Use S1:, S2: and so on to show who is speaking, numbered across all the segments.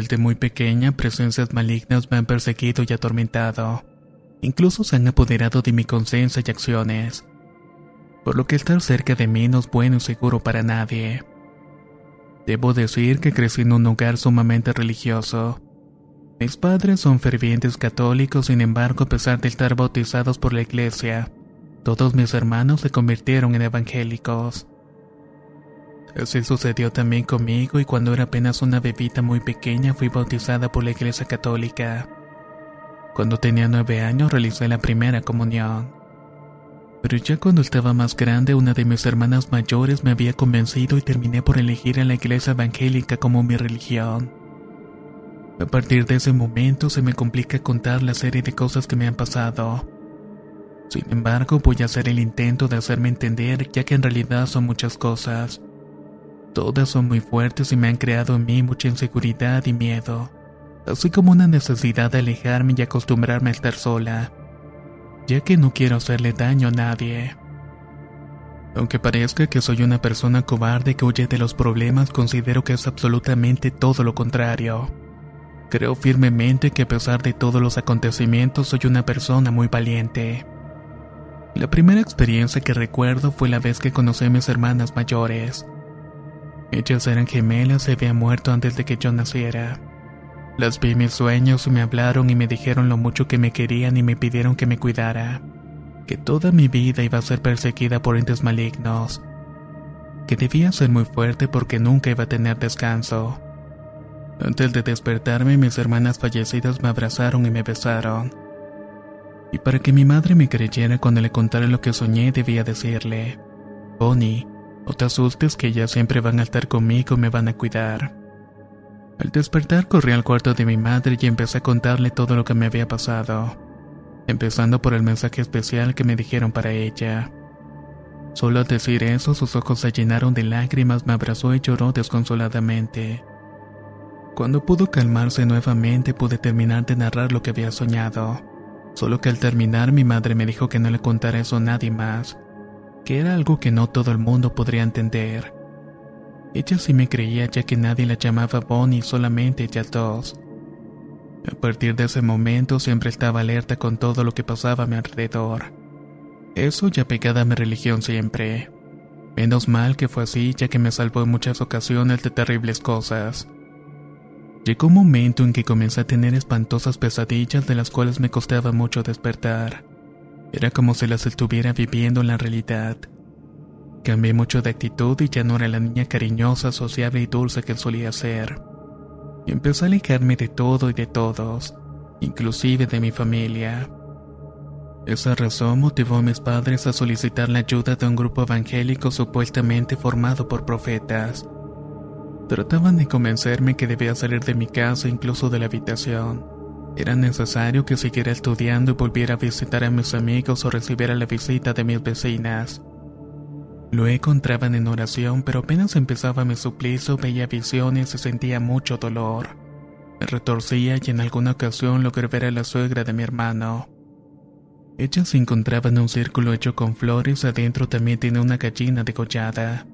S1: Desde muy pequeña, presencias malignas me han perseguido y atormentado. Incluso se han apoderado de mi conciencia y acciones. Por lo que estar cerca de mí no es bueno y seguro para nadie. Debo decir que crecí en un hogar sumamente religioso. Mis padres son fervientes católicos, sin embargo, a pesar de estar bautizados por la iglesia, todos mis hermanos se convirtieron en evangélicos. Así sucedió también conmigo y cuando era apenas una bebita muy pequeña fui bautizada por la Iglesia Católica. Cuando tenía nueve años realicé la primera comunión. Pero ya cuando estaba más grande una de mis hermanas mayores me había convencido y terminé por elegir a la Iglesia Evangélica como mi religión. A partir de ese momento se me complica contar la serie de cosas que me han pasado. Sin embargo, voy a hacer el intento de hacerme entender ya que en realidad son muchas cosas. Todas son muy fuertes y me han creado en mí mucha inseguridad y miedo, así como una necesidad de alejarme y acostumbrarme a estar sola, ya que no quiero hacerle daño a nadie. Aunque parezca que soy una persona cobarde que huye de los problemas, considero que es absolutamente todo lo contrario. Creo firmemente que a pesar de todos los acontecimientos soy una persona muy valiente. La primera experiencia que recuerdo fue la vez que conocí a mis hermanas mayores. Ellas eran gemelas y habían muerto antes de que yo naciera. Las vi en mis sueños y me hablaron y me dijeron lo mucho que me querían y me pidieron que me cuidara. Que toda mi vida iba a ser perseguida por entes malignos. Que debía ser muy fuerte porque nunca iba a tener descanso. Antes de despertarme, mis hermanas fallecidas me abrazaron y me besaron. Y para que mi madre me creyera cuando le contara lo que soñé, debía decirle, Bonnie, no te asustes que ellas siempre van a estar conmigo y me van a cuidar. Al despertar corrí al cuarto de mi madre y empecé a contarle todo lo que me había pasado, empezando por el mensaje especial que me dijeron para ella. Solo al decir eso sus ojos se llenaron de lágrimas, me abrazó y lloró desconsoladamente. Cuando pudo calmarse nuevamente pude terminar de narrar lo que había soñado, solo que al terminar mi madre me dijo que no le contara eso a nadie más que era algo que no todo el mundo podría entender. Ella sí me creía ya que nadie la llamaba Bonnie, solamente ellas dos. A partir de ese momento siempre estaba alerta con todo lo que pasaba a mi alrededor. Eso ya pegada a mi religión siempre. Menos mal que fue así ya que me salvó en muchas ocasiones de terribles cosas. Llegó un momento en que comencé a tener espantosas pesadillas de las cuales me costaba mucho despertar. Era como si las estuviera viviendo en la realidad. Cambié mucho de actitud y ya no era la niña cariñosa, sociable y dulce que solía ser. empecé a alejarme de todo y de todos, inclusive de mi familia. Esa razón motivó a mis padres a solicitar la ayuda de un grupo evangélico supuestamente formado por profetas. Trataban de convencerme que debía salir de mi casa, incluso de la habitación era necesario que siguiera estudiando y volviera a visitar a mis amigos o recibiera la visita de mis vecinas. Luego encontraban en oración, pero apenas empezaba mi suplicio veía visiones y sentía mucho dolor. Me retorcía y en alguna ocasión logré ver a la suegra de mi hermano. Ella se encontraba en un círculo hecho con flores, adentro también tiene una gallina degollada.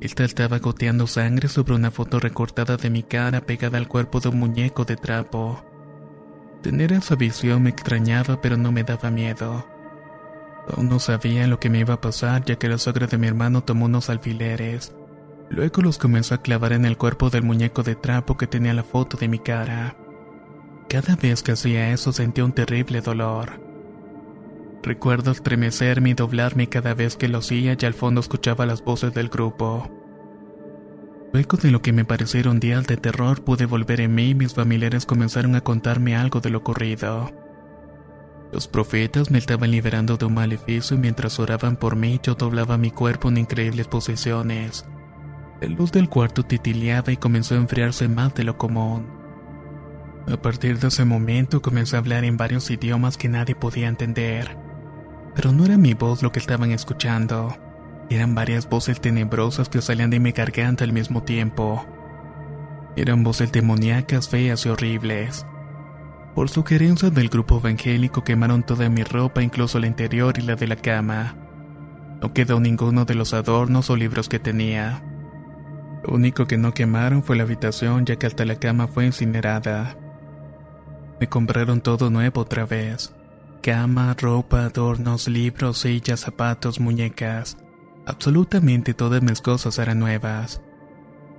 S1: Esta estaba goteando sangre sobre una foto recortada de mi cara pegada al cuerpo de un muñeco de trapo. Tener esa visión me extrañaba pero no me daba miedo. Aún no sabía lo que me iba a pasar ya que la suegra de mi hermano tomó unos alfileres. Luego los comenzó a clavar en el cuerpo del muñeco de trapo que tenía la foto de mi cara. Cada vez que hacía eso sentía un terrible dolor. Recuerdo estremecerme y doblarme cada vez que lo hacía y al fondo escuchaba las voces del grupo. Luego de lo que me parecieron días de terror pude volver en mí y mis familiares comenzaron a contarme algo de lo ocurrido. Los profetas me estaban liberando de un maleficio y mientras oraban por mí yo doblaba mi cuerpo en increíbles posiciones. La luz del cuarto titileaba y comenzó a enfriarse más de lo común. A partir de ese momento comencé a hablar en varios idiomas que nadie podía entender. Pero no era mi voz lo que estaban escuchando. Eran varias voces tenebrosas que salían de mi garganta al mismo tiempo. Eran voces demoníacas feas y horribles. Por sugerencia del grupo evangélico quemaron toda mi ropa, incluso la interior y la de la cama. No quedó ninguno de los adornos o libros que tenía. Lo único que no quemaron fue la habitación ya que hasta la cama fue incinerada. Me compraron todo nuevo otra vez. Cama, ropa, adornos, libros, sillas, zapatos, muñecas. Absolutamente todas mis cosas eran nuevas.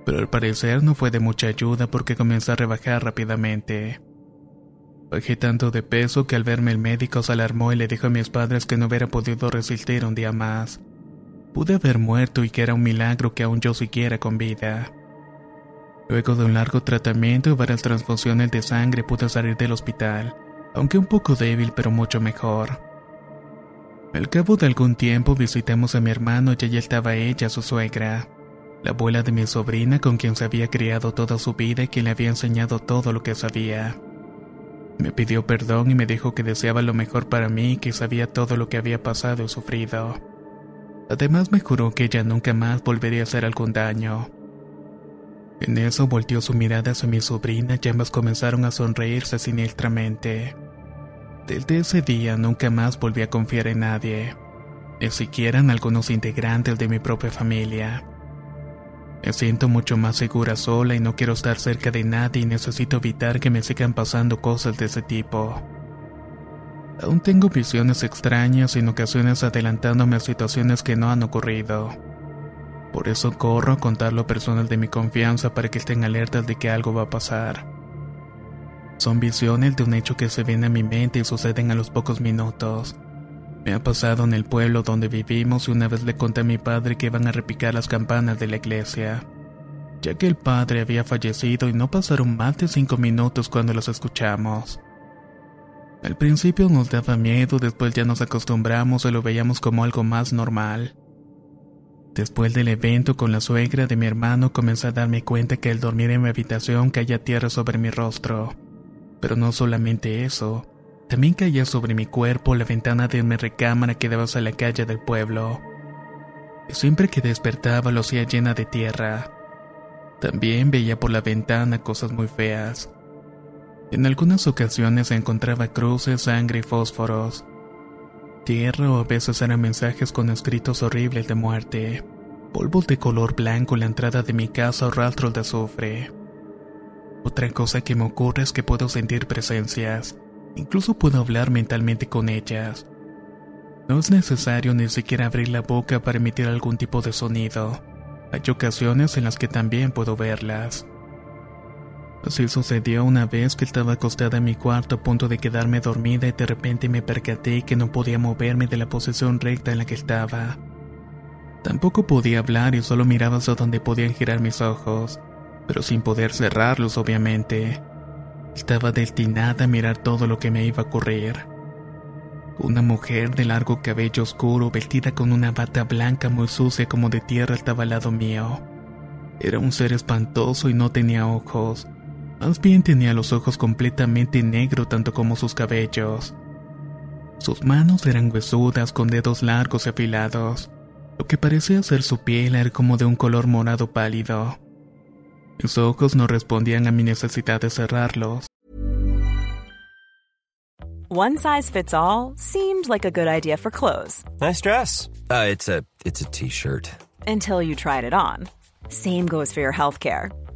S1: Pero al parecer no fue de mucha ayuda porque comencé a rebajar rápidamente. Bajé tanto de peso que al verme el médico se alarmó y le dijo a mis padres que no hubiera podido resistir un día más. Pude haber muerto y que era un milagro que aún yo siguiera con vida. Luego de un largo tratamiento y varias transfusiones de sangre pude salir del hospital, aunque un poco débil pero mucho mejor. Al cabo de algún tiempo visitamos a mi hermano y allí estaba ella, su suegra, la abuela de mi sobrina con quien se había criado toda su vida y quien le había enseñado todo lo que sabía. Me pidió perdón y me dijo que deseaba lo mejor para mí y que sabía todo lo que había pasado y sufrido. Además me juró que ella nunca más volvería a hacer algún daño. En eso volteó su mirada hacia mi sobrina y ambas comenzaron a sonreírse siniestramente. Desde ese día nunca más volví a confiar en nadie, ni siquiera en algunos integrantes de mi propia familia. Me siento mucho más segura sola y no quiero estar cerca de nadie y necesito evitar que me sigan pasando cosas de ese tipo. Aún tengo visiones extrañas y en ocasiones adelantándome a situaciones que no han ocurrido. Por eso corro a contarlo a personas de mi confianza para que estén alertas de que algo va a pasar. Son visiones de un hecho que se viene a mi mente y suceden a los pocos minutos. Me ha pasado en el pueblo donde vivimos y una vez le conté a mi padre que iban a repicar las campanas de la iglesia, ya que el padre había fallecido y no pasaron más de cinco minutos cuando los escuchamos. Al principio nos daba miedo, después ya nos acostumbramos y lo veíamos como algo más normal. Después del evento con la suegra de mi hermano comencé a darme cuenta que al dormir en mi habitación caía tierra sobre mi rostro. Pero no solamente eso, también caía sobre mi cuerpo la ventana de mi recámara que daba a la calle del pueblo. Siempre que despertaba lo hacía llena de tierra. También veía por la ventana cosas muy feas. En algunas ocasiones encontraba cruces, sangre y fósforos. Tierra o a veces eran mensajes con escritos horribles de muerte. Polvos de color blanco en la entrada de mi casa o rastros de azufre. Otra cosa que me ocurre es que puedo sentir presencias. Incluso puedo hablar mentalmente con ellas. No es necesario ni siquiera abrir la boca para emitir algún tipo de sonido. Hay ocasiones en las que también puedo verlas. Así sucedió una vez que estaba acostada en mi cuarto a punto de quedarme dormida y de repente me percaté que no podía moverme de la posición recta en la que estaba. Tampoco podía hablar y solo miraba hacia donde podían girar mis ojos pero sin poder cerrarlos obviamente. Estaba destinada a mirar todo lo que me iba a ocurrir. Una mujer de largo cabello oscuro vestida con una bata blanca muy sucia como de tierra estaba al lado mío. Era un ser espantoso y no tenía ojos. Más bien tenía los ojos completamente negros tanto como sus cabellos. Sus manos eran huesudas con dedos largos y afilados. Lo que parecía ser su piel era como de un color morado pálido. Mis ojos no respondían a mi necesidad de cerrarlos.
S2: One size fits all seemed like a good idea for clothes.
S3: Nice dress. Uh, it's a it's a t-shirt.
S2: Until you tried it on. Same goes for your healthcare.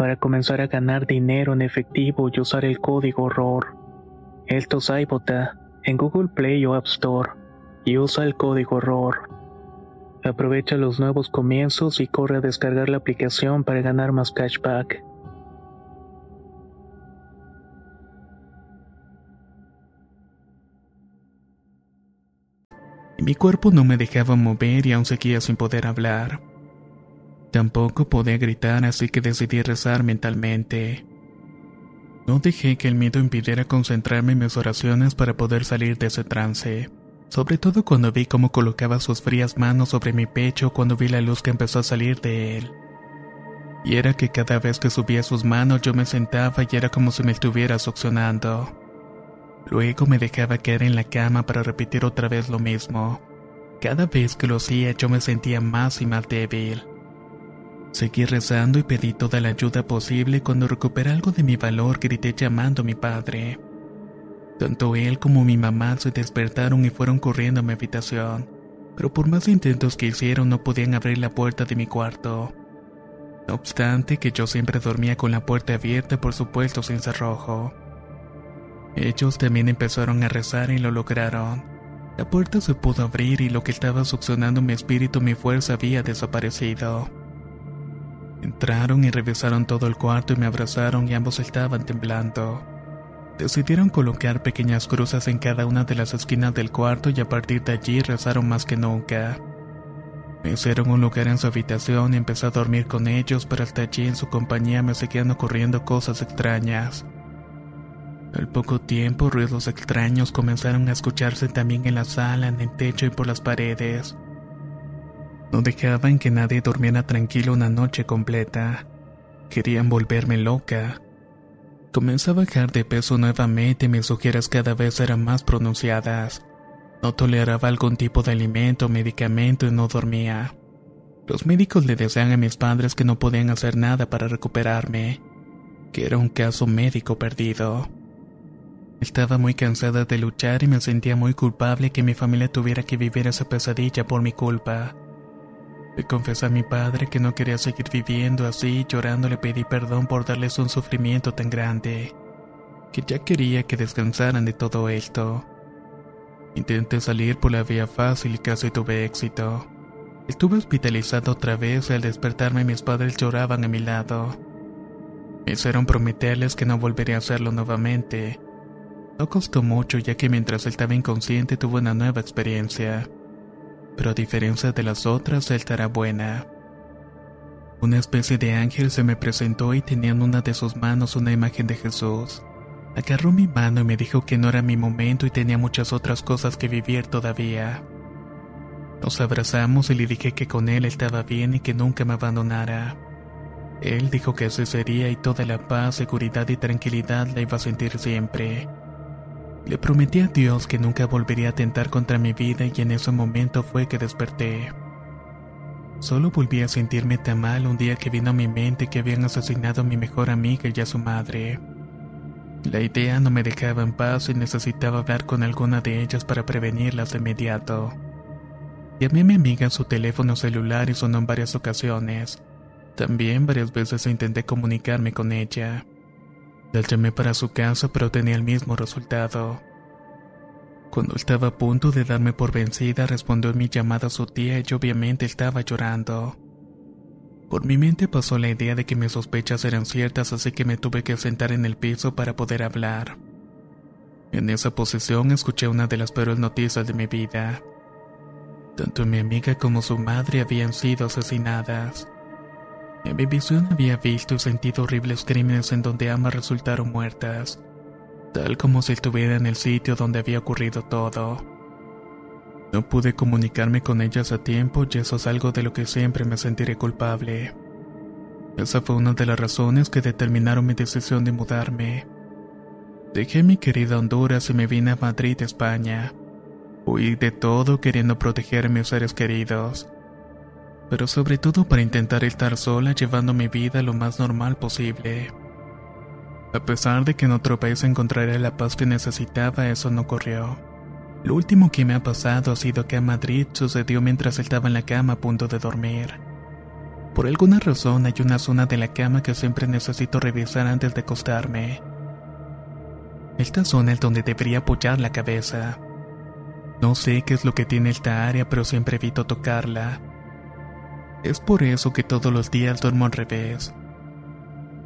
S4: para comenzar a ganar dinero en efectivo y usar el código ROR. Esto en Google Play o App Store y usa el código ROR. Aprovecha los nuevos comienzos y corre a descargar la aplicación para ganar más cashback.
S1: Mi cuerpo no me dejaba mover y aún seguía sin poder hablar. Tampoco podía gritar, así que decidí rezar mentalmente. No dejé que el miedo impidiera concentrarme en mis oraciones para poder salir de ese trance sobre todo cuando vi cómo colocaba sus frías manos sobre mi pecho cuando vi la luz que empezó a salir de él. Y era que cada vez que subía sus manos yo me sentaba y era como si me estuviera succionando. Luego me dejaba caer en la cama para repetir otra vez lo mismo. Cada vez que lo hacía yo me sentía más y más débil. Seguí rezando y pedí toda la ayuda posible cuando recuperé algo de mi valor grité llamando a mi padre. Tanto él como mi mamá se despertaron y fueron corriendo a mi habitación, pero por más intentos que hicieron no podían abrir la puerta de mi cuarto. No obstante que yo siempre dormía con la puerta abierta por supuesto sin cerrojo. Ellos también empezaron a rezar y lo lograron. La puerta se pudo abrir y lo que estaba succionando mi espíritu, mi fuerza había desaparecido. Entraron y revisaron todo el cuarto y me abrazaron y ambos estaban temblando. Decidieron colocar pequeñas cruces en cada una de las esquinas del cuarto y a partir de allí rezaron más que nunca. Me hicieron un lugar en su habitación y empecé a dormir con ellos, pero hasta allí en su compañía me seguían ocurriendo cosas extrañas. Al poco tiempo, ruidos extraños comenzaron a escucharse también en la sala, en el techo y por las paredes. No dejaban que nadie durmiera tranquilo una noche completa. Querían volverme loca. Comencé a bajar de peso nuevamente y mis ojeras cada vez eran más pronunciadas. No toleraba algún tipo de alimento o medicamento y no dormía. Los médicos le decían a mis padres que no podían hacer nada para recuperarme, que era un caso médico perdido. Estaba muy cansada de luchar y me sentía muy culpable que mi familia tuviera que vivir esa pesadilla por mi culpa. Le confesé a mi padre que no quería seguir viviendo así y llorando le pedí perdón por darles un sufrimiento tan grande, que ya quería que descansaran de todo esto. Intenté salir por la vía fácil y casi tuve éxito. Estuve hospitalizado otra vez y al despertarme mis padres lloraban a mi lado. Me hicieron prometerles que no volvería a hacerlo nuevamente. No costó mucho ya que mientras él estaba inconsciente tuve una nueva experiencia pero a diferencia de las otras, él era buena. Una especie de ángel se me presentó y tenía en una de sus manos una imagen de Jesús. Agarró mi mano y me dijo que no era mi momento y tenía muchas otras cosas que vivir todavía. Nos abrazamos y le dije que con él estaba bien y que nunca me abandonara. Él dijo que así sería y toda la paz, seguridad y tranquilidad la iba a sentir siempre. Le prometí a Dios que nunca volvería a atentar contra mi vida y en ese momento fue que desperté. Solo volví a sentirme tan mal un día que vino a mi mente que habían asesinado a mi mejor amiga y a su madre. La idea no me dejaba en paz y necesitaba hablar con alguna de ellas para prevenirlas de inmediato. Llamé a mi amiga en su teléfono celular y sonó en varias ocasiones. También varias veces intenté comunicarme con ella. La llamé para su casa pero tenía el mismo resultado. Cuando estaba a punto de darme por vencida, respondió mi llamada a su tía y obviamente estaba llorando. Por mi mente pasó la idea de que mis sospechas eran ciertas, así que me tuve que sentar en el piso para poder hablar. En esa posición escuché una de las peores noticias de mi vida. Tanto mi amiga como su madre habían sido asesinadas. En mi visión había visto y sentido horribles crímenes en donde ambas resultaron muertas, tal como si estuviera en el sitio donde había ocurrido todo. No pude comunicarme con ellas a tiempo y eso es algo de lo que siempre me sentiré culpable. Esa fue una de las razones que determinaron mi decisión de mudarme. Dejé mi querida Honduras y me vine a Madrid, España. Huí de todo queriendo proteger a mis seres queridos pero sobre todo para intentar estar sola llevando mi vida lo más normal posible. A pesar de que en otro país encontraría la paz que necesitaba, eso no ocurrió. Lo último que me ha pasado ha sido que a Madrid sucedió mientras estaba en la cama a punto de dormir. Por alguna razón hay una zona de la cama que siempre necesito revisar antes de acostarme. Esta zona es donde debería apoyar la cabeza. No sé qué es lo que tiene esta área, pero siempre evito tocarla. Es por eso que todos los días duermo al revés.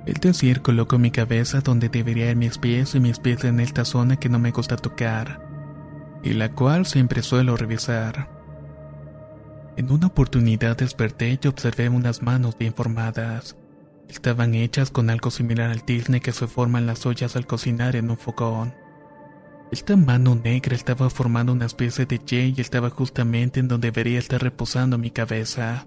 S1: Es decir, coloco mi cabeza donde debería ir mis pies y mis pies en esta zona que no me gusta tocar, y la cual siempre suelo revisar. En una oportunidad desperté y observé unas manos bien formadas. Estaban hechas con algo similar al tizne que se forma en las ollas al cocinar en un fogón. Esta mano negra estaba formando una especie de Y y estaba justamente en donde debería estar reposando mi cabeza.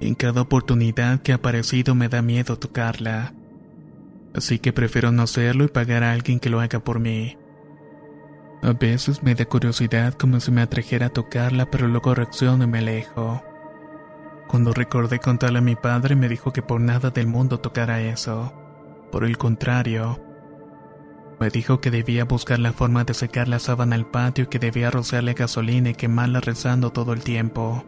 S1: En cada oportunidad que ha aparecido me da miedo tocarla. Así que prefiero no hacerlo y pagar a alguien que lo haga por mí. A veces me da curiosidad como si me atrajera a tocarla, pero luego reacciono y me alejo. Cuando recordé contarle a mi padre me dijo que por nada del mundo tocara eso. Por el contrario, me dijo que debía buscar la forma de secar la sábana al patio y que debía rociarle gasolina y quemarla rezando todo el tiempo.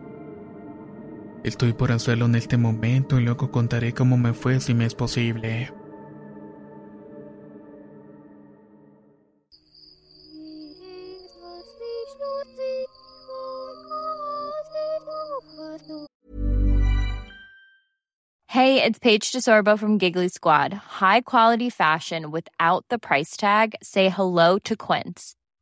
S1: Estoy por hacerlo en este momento y luego contaré cómo me fue si me es posible.
S5: Hey, it's Paige DeSorbo from Giggly Squad. High quality fashion without the price tag. Say hello to Quince.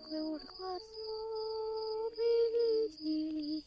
S6: как в урхат снова лизнили.